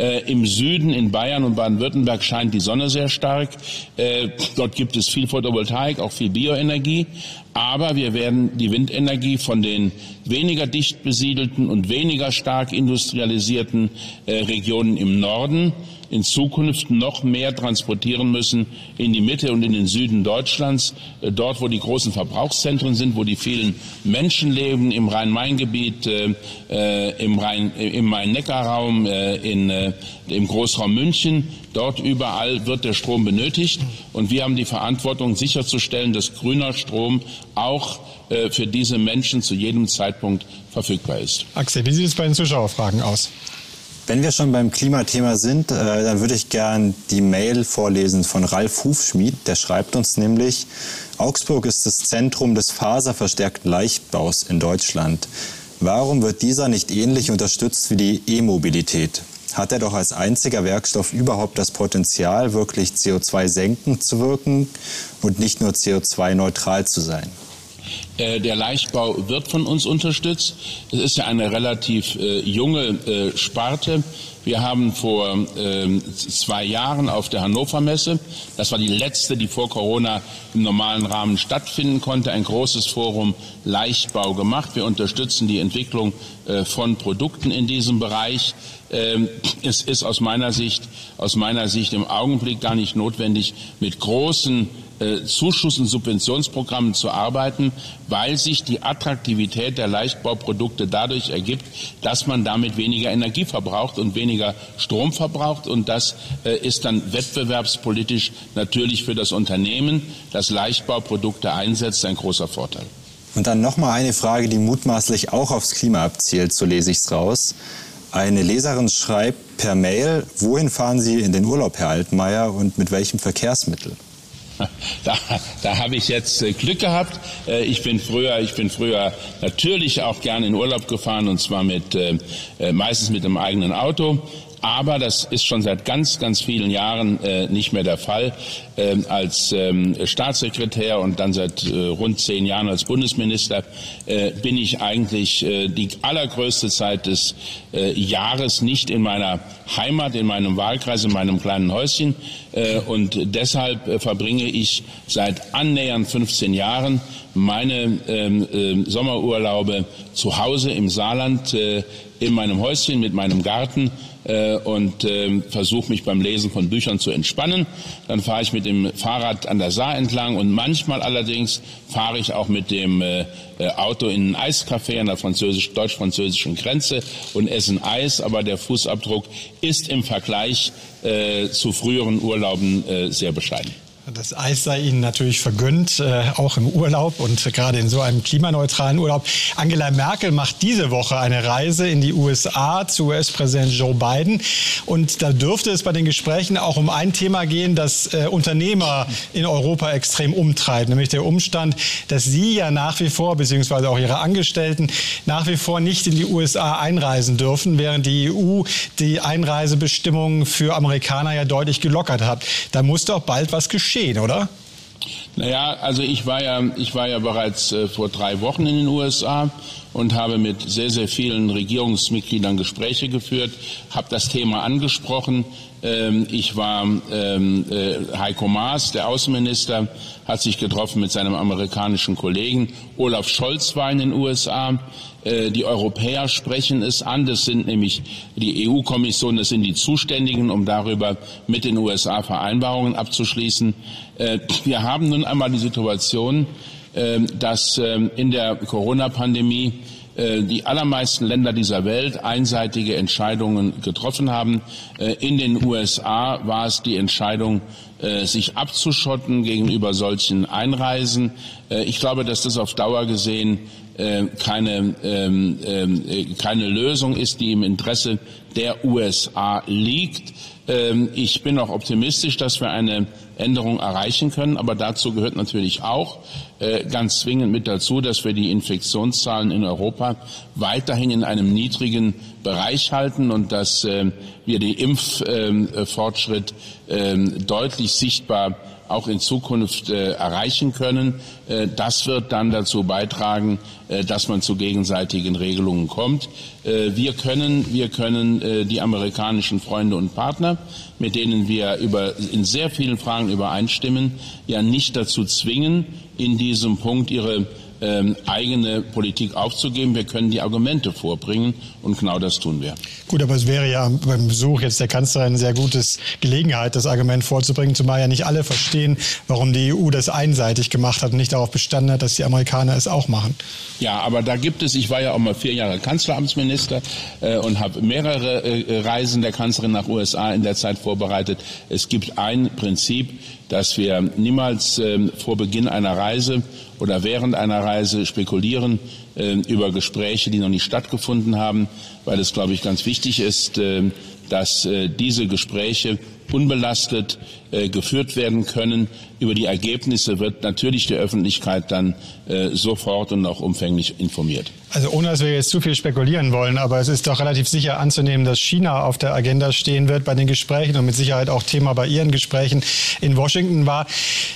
Äh, Im Süden, in Bayern und Baden-Württemberg, scheint die Sonne sehr stark. Äh, dort gibt es viel Photovoltaik, auch viel Bioenergie. Aber wir werden die Windenergie von den weniger dicht besiedelten und weniger stark industrialisierten äh, Regionen im Norden in Zukunft noch mehr transportieren müssen in die Mitte und in den Süden Deutschlands, äh, dort wo die großen Verbrauchszentren sind, wo die vielen Menschen leben, im Rhein-Main-Gebiet, äh, äh im, Rhein, im Main-Neckar-Raum, äh, in, äh, im Großraum München. Dort überall wird der Strom benötigt und wir haben die Verantwortung sicherzustellen, dass grüner Strom auch äh, für diese Menschen zu jedem Zeitpunkt verfügbar ist. Axel, wie sieht es bei den Zuschauerfragen aus? Wenn wir schon beim Klimathema sind, äh, dann würde ich gern die Mail vorlesen von Ralf Hufschmied. Der schreibt uns nämlich, Augsburg ist das Zentrum des faserverstärkten Leichtbaus in Deutschland. Warum wird dieser nicht ähnlich unterstützt wie die E-Mobilität? Hat er doch als einziger Werkstoff überhaupt das Potenzial, wirklich CO2 senkend zu wirken und nicht nur CO2-neutral zu sein? Äh, der Leichtbau wird von uns unterstützt. Es ist ja eine relativ äh, junge äh, Sparte. Wir haben vor ähm, zwei Jahren auf der Hannover Messe, das war die letzte, die vor Corona im normalen Rahmen stattfinden konnte, ein großes Forum Leichtbau gemacht. Wir unterstützen die Entwicklung äh, von Produkten in diesem Bereich. Ähm, es ist aus meiner Sicht, aus meiner Sicht im Augenblick gar nicht notwendig, mit großen äh, Zuschuss- und Subventionsprogrammen zu arbeiten, weil sich die Attraktivität der Leichtbauprodukte dadurch ergibt, dass man damit weniger Energie verbraucht und weniger Strom verbraucht. Und das äh, ist dann wettbewerbspolitisch natürlich für das Unternehmen, das Leichtbauprodukte einsetzt, ein großer Vorteil. Und dann nochmal eine Frage, die mutmaßlich auch aufs Klima abzielt, so lese ich es raus. Eine Leserin schreibt per Mail, wohin fahren Sie in den Urlaub, Herr Altmaier, und mit welchem Verkehrsmittel? Da, da habe ich jetzt äh, Glück gehabt. Äh, ich bin früher, ich bin früher natürlich auch gerne in Urlaub gefahren und zwar mit äh, meistens mit dem eigenen Auto. Aber das ist schon seit ganz, ganz vielen Jahren äh, nicht mehr der Fall. Ähm, als ähm, Staatssekretär und dann seit äh, rund zehn Jahren als Bundesminister äh, bin ich eigentlich äh, die allergrößte Zeit des äh, Jahres nicht in meiner Heimat, in meinem Wahlkreis, in meinem kleinen Häuschen. Äh, und deshalb verbringe ich seit annähernd 15 Jahren meine ähm, Sommerurlaube zu Hause im Saarland in meinem Häuschen mit meinem Garten äh, und äh, versuche mich beim Lesen von Büchern zu entspannen. Dann fahre ich mit dem Fahrrad an der Saar entlang und manchmal allerdings fahre ich auch mit dem äh, äh Auto in ein Eiscafé an der französisch, deutsch-französischen Grenze und esse Eis, aber der Fußabdruck ist im Vergleich äh, zu früheren Urlauben äh, sehr bescheiden. Das Eis sei Ihnen natürlich vergönnt, äh, auch im Urlaub und gerade in so einem klimaneutralen Urlaub. Angela Merkel macht diese Woche eine Reise in die USA zu US-Präsident Joe Biden. Und da dürfte es bei den Gesprächen auch um ein Thema gehen, das äh, Unternehmer in Europa extrem umtreibt, nämlich der Umstand, dass sie ja nach wie vor, beziehungsweise auch ihre Angestellten, nach wie vor nicht in die USA einreisen dürfen, während die EU die Einreisebestimmungen für Amerikaner ja deutlich gelockert hat. Da muss doch bald was geschehen geschehen, oder? Naja, also ich war ja, ich war ja bereits äh, vor drei Wochen in den USA und habe mit sehr, sehr vielen Regierungsmitgliedern Gespräche geführt, habe das Thema angesprochen. Ähm, ich war, ähm, äh, Heiko Maas, der Außenminister, hat sich getroffen mit seinem amerikanischen Kollegen. Olaf Scholz war in den USA. Äh, die Europäer sprechen es an. Das sind nämlich die EU-Kommission, das sind die Zuständigen, um darüber mit den USA Vereinbarungen abzuschließen. Äh, wir haben nun einmal die Situation, ähm, dass in der Corona-Pandemie die allermeisten Länder dieser Welt einseitige Entscheidungen getroffen haben. In den USA war es die Entscheidung, sich abzuschotten gegenüber solchen Einreisen. Ich glaube, dass das auf Dauer gesehen keine, ähm, keine Lösung ist, die im Interesse der USA liegt. Ich bin auch optimistisch, dass wir eine Änderung erreichen können. Aber dazu gehört natürlich auch äh, ganz zwingend mit dazu, dass wir die Infektionszahlen in Europa weiterhin in einem niedrigen Bereich halten und dass äh, wir den Impffortschritt äh, deutlich sichtbar auch in Zukunft äh, erreichen können. Äh, das wird dann dazu beitragen, äh, dass man zu gegenseitigen Regelungen kommt. Äh, wir können, wir können äh, die amerikanischen Freunde und Partner, mit denen wir über, in sehr vielen Fragen übereinstimmen, ja nicht dazu zwingen, in diesem Punkt ihre ähm, eigene Politik aufzugeben. Wir können die Argumente vorbringen und genau das tun wir. Gut, aber es wäre ja beim Besuch jetzt der Kanzlerin eine sehr gute Gelegenheit, das Argument vorzubringen, zumal ja nicht alle verstehen, warum die EU das einseitig gemacht hat und nicht darauf bestanden hat, dass die Amerikaner es auch machen. Ja, aber da gibt es, ich war ja auch mal vier Jahre Kanzleramtsminister äh, und habe mehrere äh, Reisen der Kanzlerin nach USA in der Zeit vorbereitet. Es gibt ein Prinzip, dass wir niemals äh, vor Beginn einer Reise oder während einer Reise spekulieren äh, über Gespräche, die noch nicht stattgefunden haben, weil es, glaube ich, ganz wichtig ist, äh, dass diese Gespräche unbelastet äh, geführt werden können. Über die Ergebnisse wird natürlich die Öffentlichkeit dann äh, sofort und auch umfänglich informiert. Also ohne dass wir jetzt zu viel spekulieren wollen, aber es ist doch relativ sicher anzunehmen, dass China auf der Agenda stehen wird bei den Gesprächen und mit Sicherheit auch Thema bei Ihren Gesprächen in Washington war.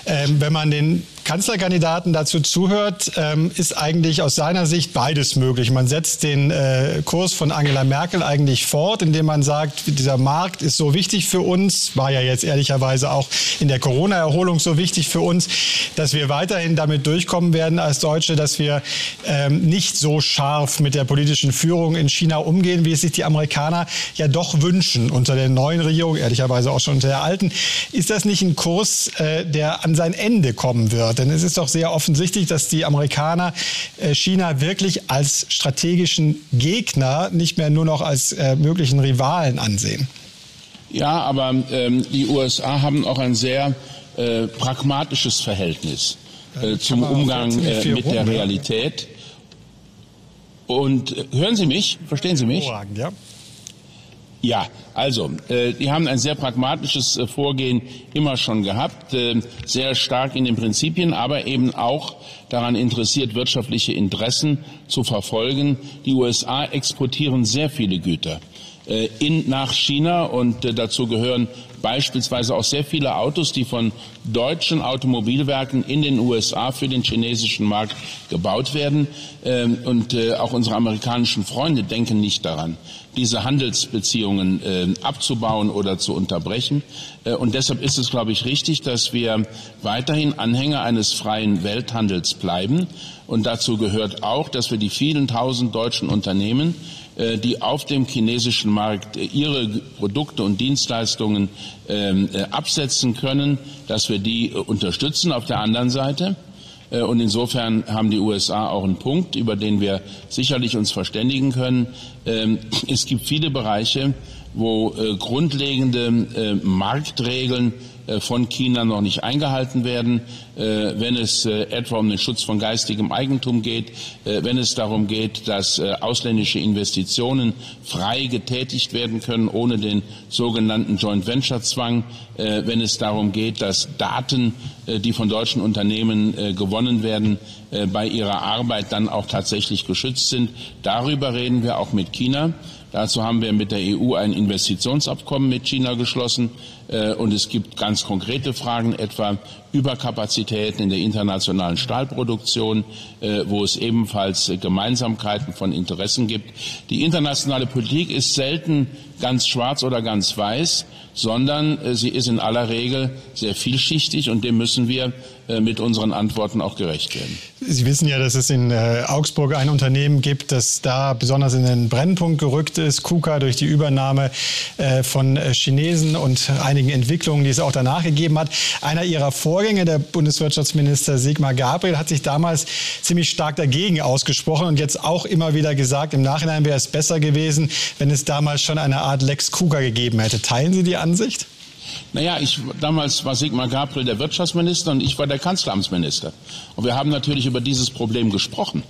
Ähm, wenn man den Kanzlerkandidaten dazu zuhört, ähm, ist eigentlich aus seiner Sicht beides möglich. Man setzt den äh, Kurs von Angela Merkel eigentlich fort, indem man sagt, dieser Markt ist so wichtig für uns, war ja jetzt ehrlicherweise auch in der Corona-Erholung so wichtig für uns, dass wir weiterhin damit durchkommen werden als Deutsche, dass wir ähm, nicht so scharf mit der politischen Führung in China umgehen, wie es sich die Amerikaner ja doch wünschen unter der neuen Regierung, ehrlicherweise auch schon unter der alten. Ist das nicht ein Kurs, äh, der an sein Ende kommen wird? Denn es ist doch sehr offensichtlich, dass die Amerikaner äh, China wirklich als strategischen Gegner, nicht mehr nur noch als äh, möglichen Rivalen ansehen. Ja, aber ähm, die USA haben auch ein sehr äh, pragmatisches Verhältnis äh, zum Umgang äh, mit der Realität. Und äh, hören Sie mich? Verstehen Sie mich? Ja. Ja, also, äh, die haben ein sehr pragmatisches äh, Vorgehen immer schon gehabt, äh, sehr stark in den Prinzipien, aber eben auch daran interessiert, wirtschaftliche Interessen zu verfolgen. Die USA exportieren sehr viele Güter äh, in, nach China und äh, dazu gehören beispielsweise auch sehr viele Autos, die von deutschen Automobilwerken in den USA für den chinesischen Markt gebaut werden. Ähm, und äh, auch unsere amerikanischen Freunde denken nicht daran, diese Handelsbeziehungen äh, abzubauen oder zu unterbrechen. Äh, und deshalb ist es, glaube ich, richtig, dass wir weiterhin Anhänger eines freien Welthandels bleiben. Und dazu gehört auch, dass wir die vielen tausend deutschen Unternehmen, äh, die auf dem chinesischen Markt äh, ihre Produkte und Dienstleistungen ähm, äh, absetzen können, dass wir die unterstützen auf der anderen Seite. Und insofern haben die USA auch einen Punkt, über den wir sicherlich uns verständigen können. Ähm, es gibt viele Bereiche, wo grundlegende Marktregeln äh, von China noch nicht eingehalten werden, äh, wenn es äh, etwa um den Schutz von geistigem Eigentum geht, wenn es darum geht, dass ausländische Investitionen frei getätigt werden können, ohne den sogenannten Joint Venture Zwang, wenn es darum geht, dass Daten, die von deutschen Unternehmen gewonnen werden, bei ihrer Arbeit dann auch tatsächlich geschützt sind. Darüber reden wir auch mit China. Dazu haben wir mit der EU ein Investitionsabkommen mit China geschlossen. Äh, und es gibt ganz konkrete Fragen, etwa Überkapazitäten in der internationalen Stahlproduktion, äh, wo es ebenfalls Gemeinsamkeiten von Interessen gibt. Die internationale Politik ist selten ganz schwarz oder ganz weiß, sondern äh, sie ist in aller Regel sehr vielschichtig und dem müssen wir äh, mit unseren Antworten auch gerecht werden. Sie wissen ja, dass es in äh, Augsburg ein Unternehmen gibt, das da besonders in den Brennpunkt gerückt ist, KUKA durch die Übernahme von Chinesen und einigen Entwicklungen, die es auch danach gegeben hat. Einer ihrer Vorgänger, der Bundeswirtschaftsminister Sigmar Gabriel, hat sich damals ziemlich stark dagegen ausgesprochen und jetzt auch immer wieder gesagt, im Nachhinein wäre es besser gewesen, wenn es damals schon eine Art Lex KUKA gegeben hätte. Teilen Sie die Ansicht? Naja, ich, damals war Sigmar Gabriel der Wirtschaftsminister und ich war der Kanzleramtsminister. Und wir haben natürlich über dieses Problem gesprochen.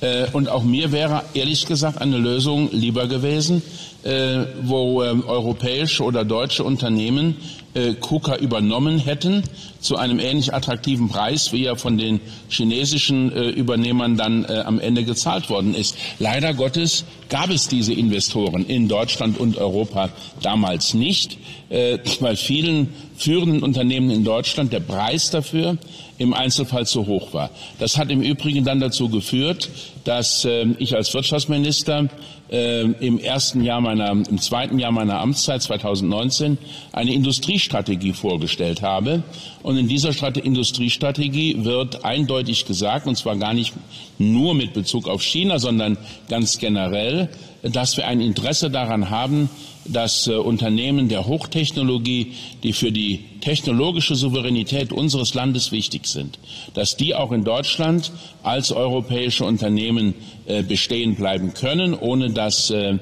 Äh, und auch mir wäre ehrlich gesagt eine Lösung lieber gewesen, äh, wo ähm, europäische oder deutsche Unternehmen äh, KUKA übernommen hätten zu einem ähnlich attraktiven Preis, wie er von den chinesischen äh, Übernehmern dann äh, am Ende gezahlt worden ist. Leider Gottes gab es diese Investoren in Deutschland und Europa damals nicht, äh, weil vielen führenden Unternehmen in Deutschland der Preis dafür im Einzelfall zu hoch war. Das hat im Übrigen dann dazu geführt, dass äh, ich als Wirtschaftsminister äh, im ersten Jahr meiner, im zweiten Jahr meiner Amtszeit 2019 eine Industriestrategie vorgestellt habe. Und in dieser Strate Industriestrategie wird eindeutig gesagt, und zwar gar nicht nur mit Bezug auf China, sondern ganz generell, dass wir ein Interesse daran haben, dass äh, Unternehmen der Hochtechnologie, die für die technologische Souveränität unseres Landes wichtig sind, dass die auch in Deutschland als europäische Unternehmen äh, bestehen bleiben können, ohne dass äh,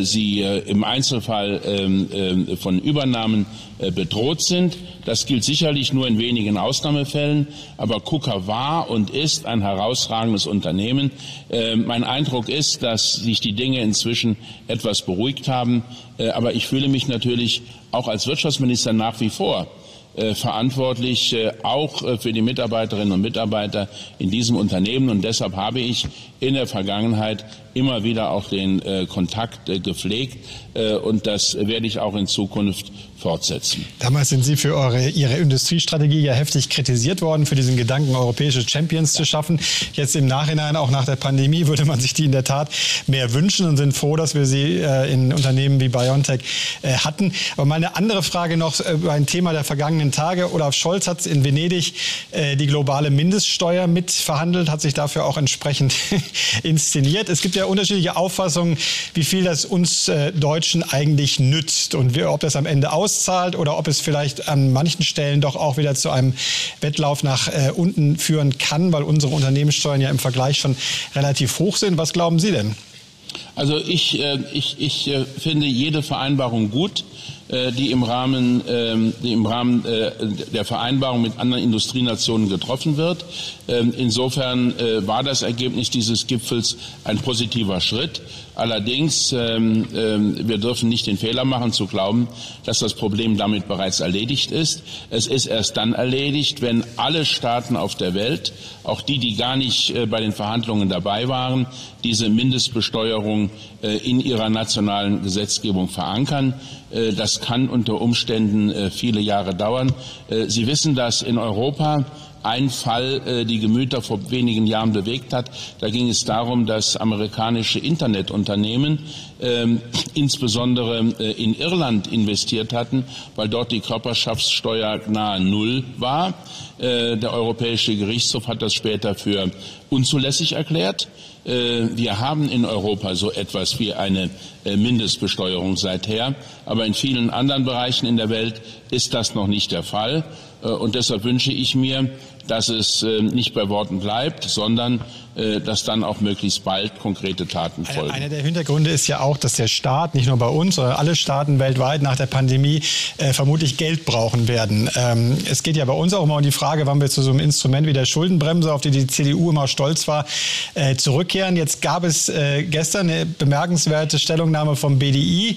sie äh, im Einzelfall ähm, äh, von Übernahmen bedroht sind. Das gilt sicherlich nur in wenigen Ausnahmefällen, aber KUKA war und ist ein herausragendes Unternehmen. Mein Eindruck ist, dass sich die Dinge inzwischen etwas beruhigt haben. Äh, aber ich fühle mich natürlich auch als Wirtschaftsminister nach wie vor äh, verantwortlich, äh, auch für die Mitarbeiterinnen und Mitarbeiter in diesem Unternehmen. Und deshalb habe ich in der Vergangenheit immer wieder auch den Kontakt gepflegt. und das werde ich auch in Zukunft fortsetzen. Damals sind Sie für eure, Ihre Industriestrategie ja heftig kritisiert worden, für diesen Gedanken, europäische Champions zu schaffen. Jetzt im Nachhinein, auch nach der Pandemie, würde man sich die in der Tat mehr wünschen und sind froh, dass wir sie äh, in Unternehmen wie BioNTech äh, hatten. Aber mal eine andere Frage noch äh, über ein Thema der vergangenen Tage. Olaf Scholz hat in Venedig äh, die globale Mindeststeuer mitverhandelt, hat sich dafür auch entsprechend inszeniert. Es gibt ja unterschiedliche Auffassungen, wie viel das uns äh, Deutschen eigentlich nützt und wie, ob das am Ende aus auszahlt oder ob es vielleicht an manchen Stellen doch auch wieder zu einem Wettlauf nach äh, unten führen kann, weil unsere Unternehmenssteuern ja im Vergleich schon relativ hoch sind. Was glauben Sie denn? Also ich, äh, ich, ich äh, finde jede Vereinbarung gut. Äh, die im Rahmen, ähm, die im Rahmen äh, der Vereinbarung mit anderen Industrienationen getroffen wird. Ähm, insofern äh, war das Ergebnis dieses Gipfels ein positiver Schritt. Allerdings, ähm, wir dürfen nicht den Fehler machen zu glauben, dass das Problem damit bereits erledigt ist. Es ist erst dann erledigt, wenn alle Staaten auf der Welt, auch die, die gar nicht bei den Verhandlungen dabei waren, diese Mindestbesteuerung in ihrer nationalen Gesetzgebung verankern. Äh, das kann unter Umständen äh, viele Jahre dauern. Äh, Sie wissen, dass in Europa ein Fall die Gemüter vor wenigen Jahren bewegt hat. Da ging es darum, dass amerikanische Internetunternehmen ähm, insbesondere äh, in Irland investiert hatten, weil dort die Körperschaftssteuer nahe Null war. Äh, der Europäische Gerichtshof hat das später für unzulässig erklärt. Äh, wir haben in Europa so etwas wie eine äh, Mindestbesteuerung seither, aber in vielen anderen Bereichen in der Welt ist das noch nicht der Fall. Äh, und deshalb wünsche ich mir, dass es nicht bei Worten bleibt, sondern äh, dass dann auch möglichst bald konkrete Taten folgen. Einer der Hintergründe ist ja auch, dass der Staat, nicht nur bei uns, sondern alle Staaten weltweit nach der Pandemie äh, vermutlich Geld brauchen werden. Ähm, es geht ja bei uns auch immer um die Frage, wann wir zu so einem Instrument wie der Schuldenbremse, auf die die CDU immer stolz war, äh, zurückkehren. Jetzt gab es äh, gestern eine bemerkenswerte Stellungnahme vom BDI,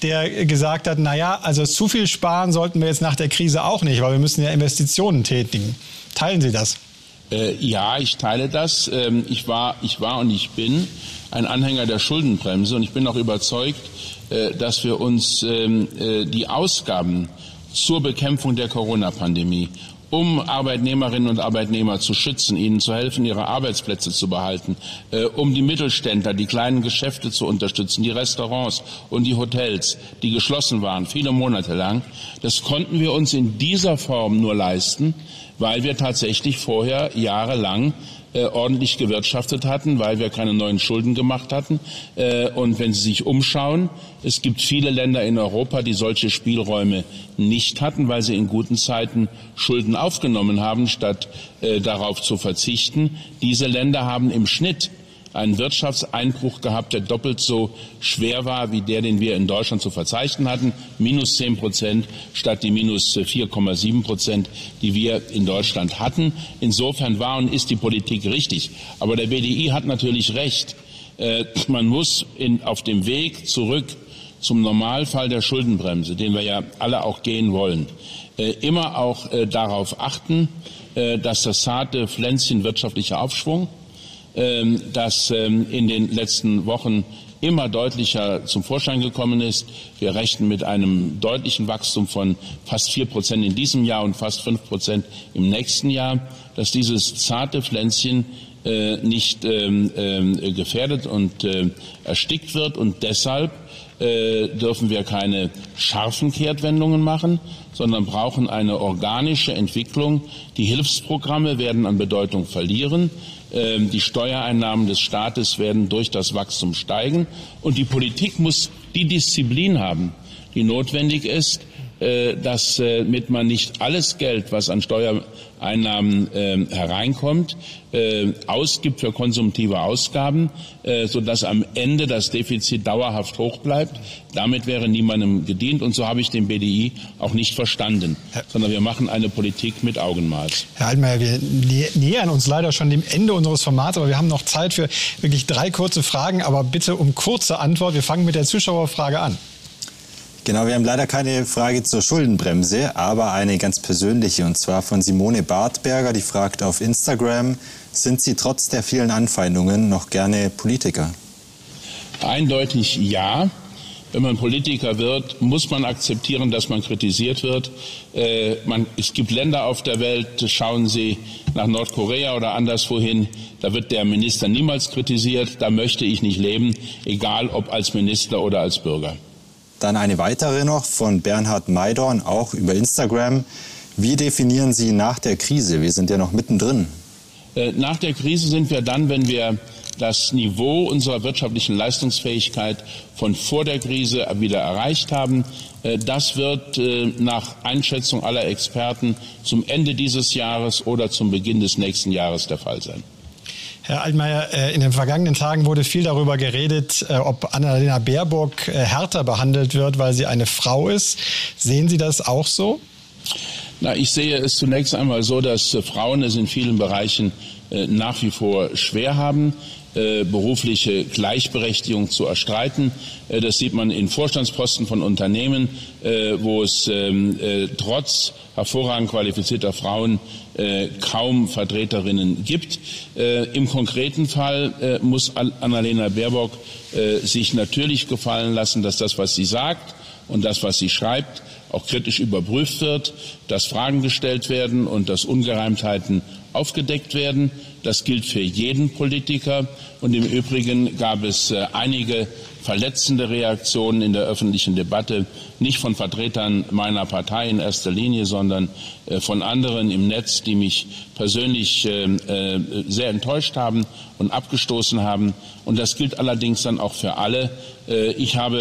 der gesagt hat, na ja, also zu viel sparen sollten wir jetzt nach der Krise auch nicht, weil wir müssen ja Investitionen tätigen. Teilen Sie das? Äh, ja, ich teile das. Ähm, ich, war, ich war und ich bin ein Anhänger der Schuldenbremse und ich bin auch überzeugt, äh, dass wir uns ähm, äh, die Ausgaben zur Bekämpfung der Corona-Pandemie um Arbeitnehmerinnen und Arbeitnehmer zu schützen, ihnen zu helfen, ihre Arbeitsplätze zu behalten, äh, um die Mittelständler, die kleinen Geschäfte zu unterstützen, die Restaurants und die Hotels, die geschlossen waren, viele Monate lang. Das konnten wir uns in dieser Form nur leisten, weil wir tatsächlich vorher jahrelang äh, ordentlich gewirtschaftet hatten, weil wir keine neuen Schulden gemacht hatten. Äh, und wenn Sie sich umschauen, es gibt viele Länder in Europa, die solche Spielräume nicht hatten, weil sie in guten Zeiten Schulden aufgenommen haben, statt äh, darauf zu verzichten. Diese Länder haben im Schnitt einen Wirtschaftseinbruch gehabt, der doppelt so schwer war wie der, den wir in Deutschland zu verzeichnen hatten. Minus 10 Prozent statt die minus 4,7 Prozent, die wir in Deutschland hatten. Insofern war und ist die Politik richtig. Aber der BDI hat natürlich recht. Äh, man muss in, auf dem Weg zurück zum Normalfall der Schuldenbremse, den wir ja alle auch gehen wollen, äh, immer auch äh, darauf achten, dass das zarte Pflänzchen wirtschaftlicher Aufschwung das ähm, in den letzten Wochen immer deutlicher zum Vorschein gekommen ist. Wir rechnen mit einem deutlichen Wachstum von fast vier Prozent in diesem Jahr und fast fünf Prozent im nächsten Jahr, dass dieses zarte Pflänzchen äh, nicht ähm, äh, gefährdet und äh, erstickt wird und deshalb äh, dürfen wir keine scharfen Kehrtwendungen machen, sondern brauchen eine organische Entwicklung. Die Hilfsprogramme werden an Bedeutung verlieren. Ähm, die Steuereinnahmen des Staates werden durch das Wachstum steigen. Und die Politik muss die Disziplin haben, die notwendig ist, dass äh, mit man nicht alles Geld, was an Steuereinnahmen äh, hereinkommt, äh, ausgibt für konsumtive Ausgaben, äh, sodass am Ende das Defizit dauerhaft hoch bleibt. Damit wäre niemandem gedient und so habe ich den BDI auch nicht verstanden, sondern wir machen eine Politik mit Augenmaß. Herr Altmaier, wir nähern uns leider schon dem Ende unseres Formats, aber wir haben noch Zeit für wirklich drei kurze Fragen, aber bitte um kurze Antwort. Wir fangen mit der Zuschauerfrage an. Genau, wir haben leider keine Frage zur Schuldenbremse, aber eine ganz persönliche und zwar von Simone Bartberger, die fragt auf Instagram, sind Sie trotz der vielen Anfeindungen noch gerne Politiker? Eindeutig ja. Wenn man Politiker wird, muss man akzeptieren, dass man kritisiert wird. Äh, man, es gibt Länder auf der Welt, schauen Sie nach Nordkorea oder anderswohin, da wird der Minister niemals kritisiert. Da möchte ich nicht leben, egal ob als Minister oder als Bürger. Dann eine weitere noch von Bernhard Maidorn, auch über Instagram. Wie definieren Sie nach der Krise? Wir sind ja noch mittendrin. Äh, nach der Krise sind wir dann, wenn wir das Niveau unserer wirtschaftlichen Leistungsfähigkeit von vor der Krise wieder erreicht haben. Äh, das wird äh, nach Einschätzung aller Experten zum Ende dieses Jahres oder zum Beginn des nächsten Jahres der Fall sein. Herr Altmaier, äh, in den vergangenen Tagen wurde viel darüber geredet, äh, ob Annalena Baerbock äh, härter behandelt wird, weil sie eine Frau ist. Sehen Sie das auch so? Na, ich sehe es zunächst einmal so, dass Frauen es in vielen Bereichen nach wie vor schwer haben. Berufliche Gleichberechtigung zu erstreiten. Das sieht man in Vorstandsposten von Unternehmen, wo es ähm, trotz hervorragend qualifizierter Frauen kaum Vertreterinnen gibt. Im konkreten Fall muss Annalena Baerbock sich natürlich gefallen lassen, dass das, was sie sagt und das, was sie schreibt, auch kritisch überprüft wird, dass Fragen gestellt werden und dass Ungereimtheiten aufgedeckt werden. Das gilt für jeden Politiker. Und im Übrigen gab es äh, einige verletzende Reaktionen in der öffentlichen Debatte, nicht von Vertretern meiner Partei in erster Linie, sondern äh, von anderen im Netz, die mich persönlich äh, sehr enttäuscht haben und abgestoßen haben. Und das gilt allerdings dann auch für alle. Ich habe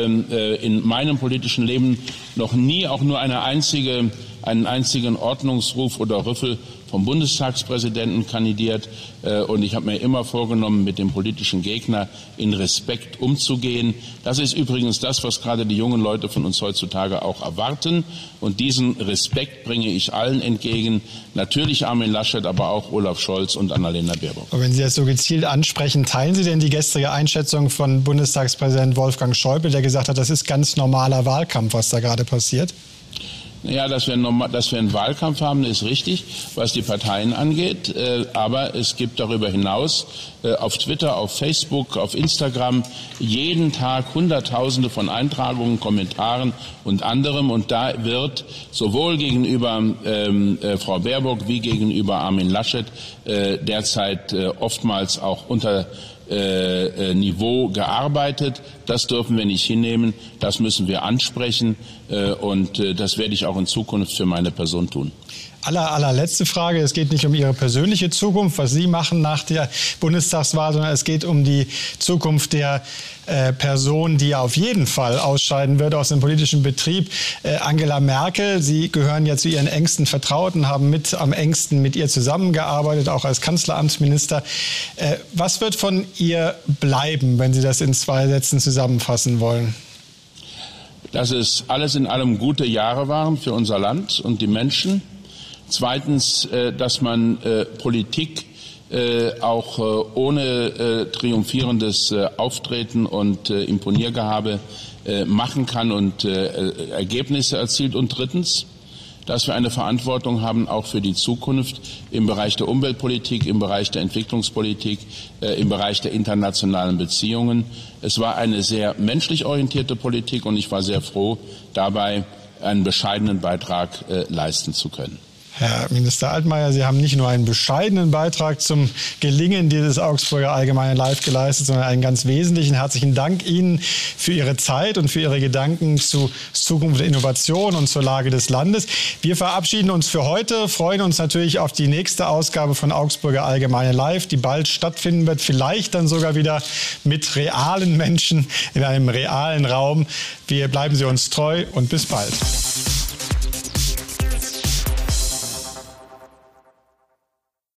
in meinem politischen Leben noch nie auch nur eine einzige, einen einzigen Ordnungsruf oder Rüffel vom Bundestagspräsidenten kandidiert äh, und ich habe mir immer vorgenommen, mit dem politischen Gegner in Respekt umzugehen. Das ist übrigens das, was gerade die jungen Leute von uns heutzutage auch erwarten und diesen Respekt bringe ich allen entgegen. Natürlich Armin Laschet, aber auch Olaf Scholz und Annalena Baerbock. Und wenn Sie das so gezielt ansprechen, teilen Sie denn die gestrige Einschätzung von Bundestagspräsident Wolfgang Schäuble, der gesagt hat, das ist ganz normaler Wahlkampf, was da gerade passiert? Ja, dass wir, dass wir einen Wahlkampf haben, ist richtig, was die Parteien angeht. Äh, aber es gibt darüber hinaus äh, auf Twitter, auf Facebook, auf Instagram jeden Tag Hunderttausende von Eintragungen, Kommentaren und anderem. Und da wird sowohl gegenüber ähm, äh, Frau Baerbock wie gegenüber Armin Laschet äh, derzeit äh, oftmals auch unter äh, Niveau gearbeitet. Das dürfen wir nicht hinnehmen. Das müssen wir ansprechen. Äh, und äh, das werde ich auch in Zukunft für meine Person tun. Aller, allerletzte Frage. Es geht nicht um Ihre persönliche Zukunft, was Sie machen nach der Bundestagswahl, sondern es geht um die Zukunft der äh, Person, die auf jeden Fall ausscheiden wird aus dem politischen Betrieb. Angela Merkel, Sie gehören ja zu Ihren engsten Vertrauten, haben mit am engsten mit ihr zusammengearbeitet, auch als Kanzleramtsminister. Was wird von ihr bleiben, wenn Sie das in zwei Sätzen zusammenfassen wollen? Dass es alles in allem gute Jahre waren für unser Land und die Menschen Zweitens, äh, dass man äh, Politik äh, auch ohne triumphierendes Auftreten und Imponiergehabe machen kann und Ergebnisse erzielt. Und drittens, dass wir eine Verantwortung haben, auch für die Zukunft im Bereich der Umweltpolitik, im Bereich der Entwicklungspolitik, äh, im Bereich der internationalen Beziehungen. Es war eine sehr menschlich orientierte Politik und ich war sehr froh, dabei einen bescheidenen Beitrag äh, leisten zu können. Herr Minister Altmaier, Sie haben nicht nur einen bescheidenen Beitrag zum Gelingen dieses Augsburger Allgemeinen Live geleistet, sondern einen ganz wesentlichen. Herzlichen Dank Ihnen für Ihre Zeit und für Ihre Gedanken zu Zukunft der Innovation und zur Lage des Landes. Wir verabschieden uns für heute, freuen uns natürlich auf die nächste Ausgabe von Augsburger Allgemeine Live, die bald stattfinden wird, vielleicht dann sogar wieder mit realen Menschen in einem realen Raum. Wir bleiben Sie uns treu und bis bald.